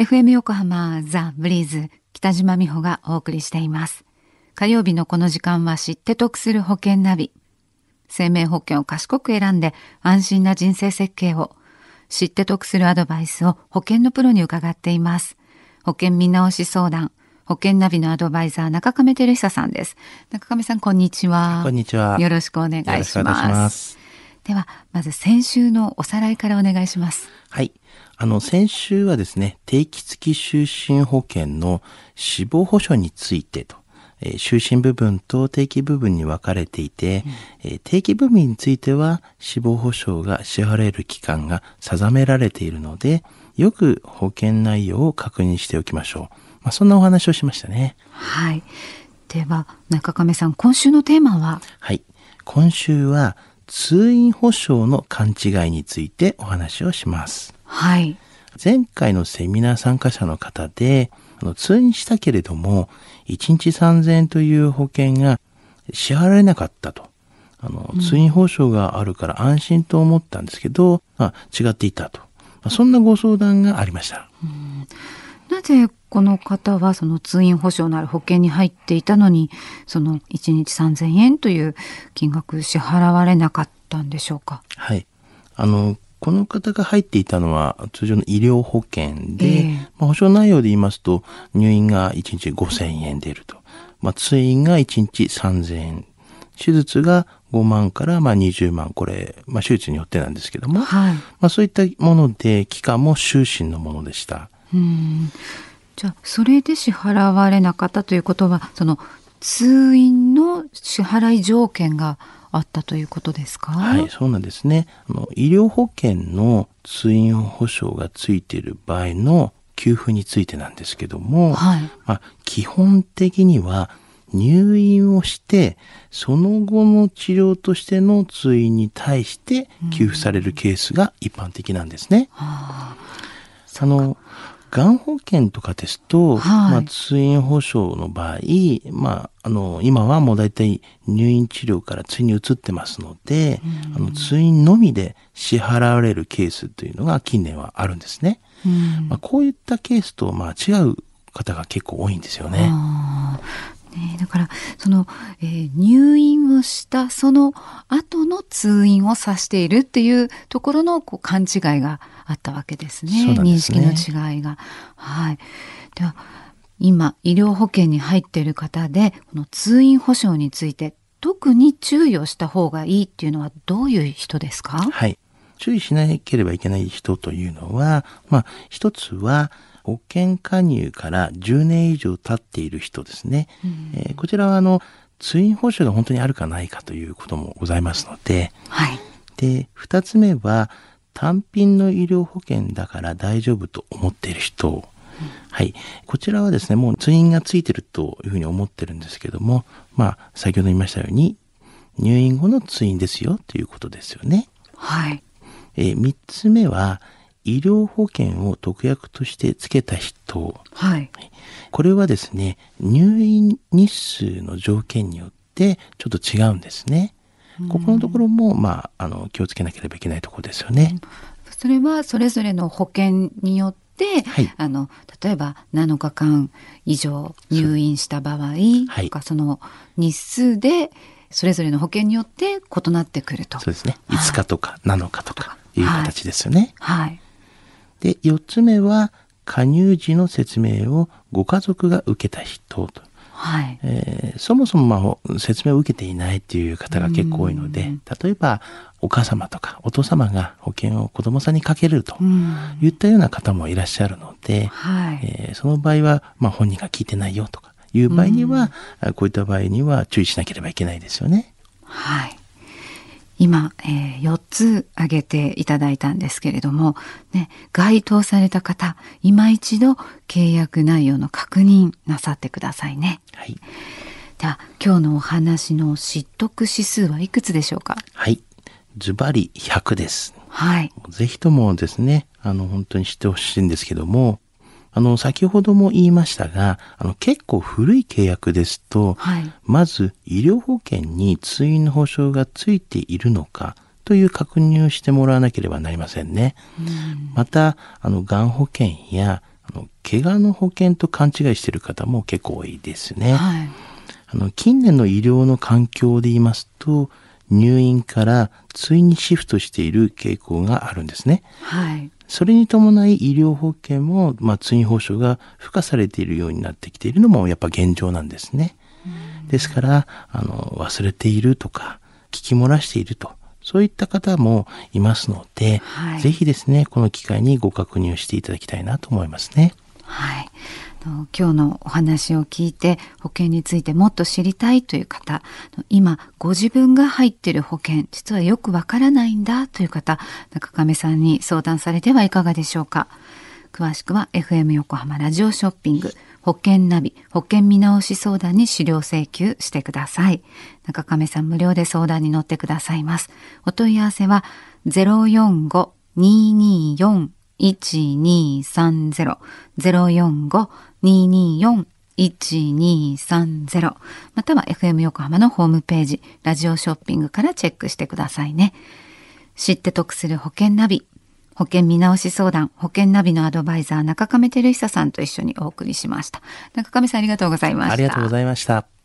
FM 横浜ザ・ブリーズ北島美穂がお送りしています。火曜日のこの時間は知って得する保険ナビ。生命保険を賢く選んで安心な人生設計を知って得するアドバイスを保険のプロに伺っています。保険見直し相談、保険ナビのアドバイザー中亀照久さんです。中亀さんこんにちは。こんにちは。よろしくお願いします。ますではまず先週のおさらいからお願いします。はい。あの、先週はですね、定期付き就寝保険の死亡保障についてと、えー、就寝部分と定期部分に分かれていて、うん、えー、定期部分については死亡保障が支払える期間が定められているので、よく保険内容を確認しておきましょう。まあ、そんなお話をしましたね。はい。では、中亀さん、今週のテーマは？はい。今週は、通院保障の勘違いについてお話をします。はい。前回のセミナー参加者の方で、あの通院したけれども、1日3000円という保険が支払えなかったと。あの、通院保障があるから安心と思ったんですけど、まあ、違っていたと。まあ、そんなご相談がありました。なぜこの方はその通院保障のある保険に入っていたのに、その1日3000円という金額支払われなかったんでしょうか？はい。あの、この方が入っていたのは通常の医療保険で、えー、まあ、保証内容で言いますと入院が1日5000円出ると。まあ、通院が1日3000円。手術が5万からまあ20万。これ、まあ、手術によってなんですけども、はい、まあ、そういったもので期間も終身のものでした。うんじゃあそれで支払われなかったということはその通院の支払い条件があったということですか？はい、そうなんですね。あの医療保険の通院保障がついている場合の給付についてなんですけども、はい、まあ、基本的には入院をしてその後の治療としての通院に対して給付されるケースが一般的なんですね。うん、あのがん保険とかですと、はい、まあ、通院保障の場合、まあ、あの、今はもう大体入院治療から通院に移ってますので、あの通院のみで支払われるケースというのが近年はあるんですね。まあ、こういったケースと、まあ、違う方が結構多いんですよね。ね、だからその、えー、入院をしたその後の通院を指しているっていうところのこう勘違いがあったわけですね。すね認識の違いが。はい。では今医療保険に入っている方でこの通院保障について特に注意をした方がいいっていうのはどういう人ですか？はい。注意しなければいけない人というのは、まあ、一つは、保険加入から10年以上経っている人ですね。うん、えー、こちらはあの通院報酬が本当にあるかないかということもございますので、はい、で2つ目は単品の医療保険だから大丈夫と思っている人、うん、はい。こちらはですね、もう通院がついてるというふうに思ってるんですけども、まあ、先ほど言いましたように、入院後の通院ですよということですよね。はい。えー、3つ目は、医療保険を特約としてつけた人、はい、これはですね入院日数の条件によってちょっと違うんですね。ここのところも、まあ、あの気をつけなければいけないところですよね。それはそれぞれの保険によって、はい、あの例えば7日間以上入院した場合はい、その日数でそれぞれの保険によって異なってくると。そうですね。5日とか7日とかいう形ですよね。はい、はいで、4つ目は、加入時の説明をご家族が受けた人と。はいえー、そもそも、まあ、説明を受けていないっていう方が結構多いので、例えば、お母様とかお父様が保険を子供さんにかけるといったような方もいらっしゃるので、はいえー、その場合は、まあ、本人が聞いてないよとかいう場合には、こういった場合には注意しなければいけないですよね。はい。今、えー、4つ挙げていただいたんですけれども、ね、該当された方、今一度契約内容の確認なさってくださいね。はい。では、今日のお話の知得指数はいくつでしょうか？はい。ズバリ100です。はい。ぜひともですね、あの、本当に知ってほしいんですけども、あの、先ほども言いましたが、あの、結構古い契約ですと、はい、まず医療保険に通院の保障がついているのかという確認をしてもらわなければなりませんね。また、あの、がん保険や、あの、怪我の保険と勘違いしている方も結構多いですね。はい、あの近年の医療の環境で言いますと入院から通院にシフトしている傾向があるんですね。はい、それに伴い医療保険も、まあ、通院報酬が付加されているようになってきているのもやっぱ現状なんですね。ですから、あの、忘れているとか、聞き漏らしていると、そういった方もいますので、はい、ぜひですね、この機会にご確認をしていただきたいなと思いますね。はい。今日のお話を聞いて保険についてもっと知りたいという方、今ご自分が入っている保険、実はよくわからないんだという方、中亀さんに相談されてはいかがでしょうか。詳しくは FM 横浜ラジオショッピング保険ナビ保険見直し相談に資料請求してください。中亀さん無料で相談に乗ってくださいます。お問い合わせは045-224 045-224-1230または FM 横浜のホームページラジオショッピングからチェックしてくださいね。知って得する保険ナビ保険見直し相談、保険ナビのアドバイザー、中亀照久さんと一緒にお送りしました。中亀さんありがとうございました。ありがとうございました。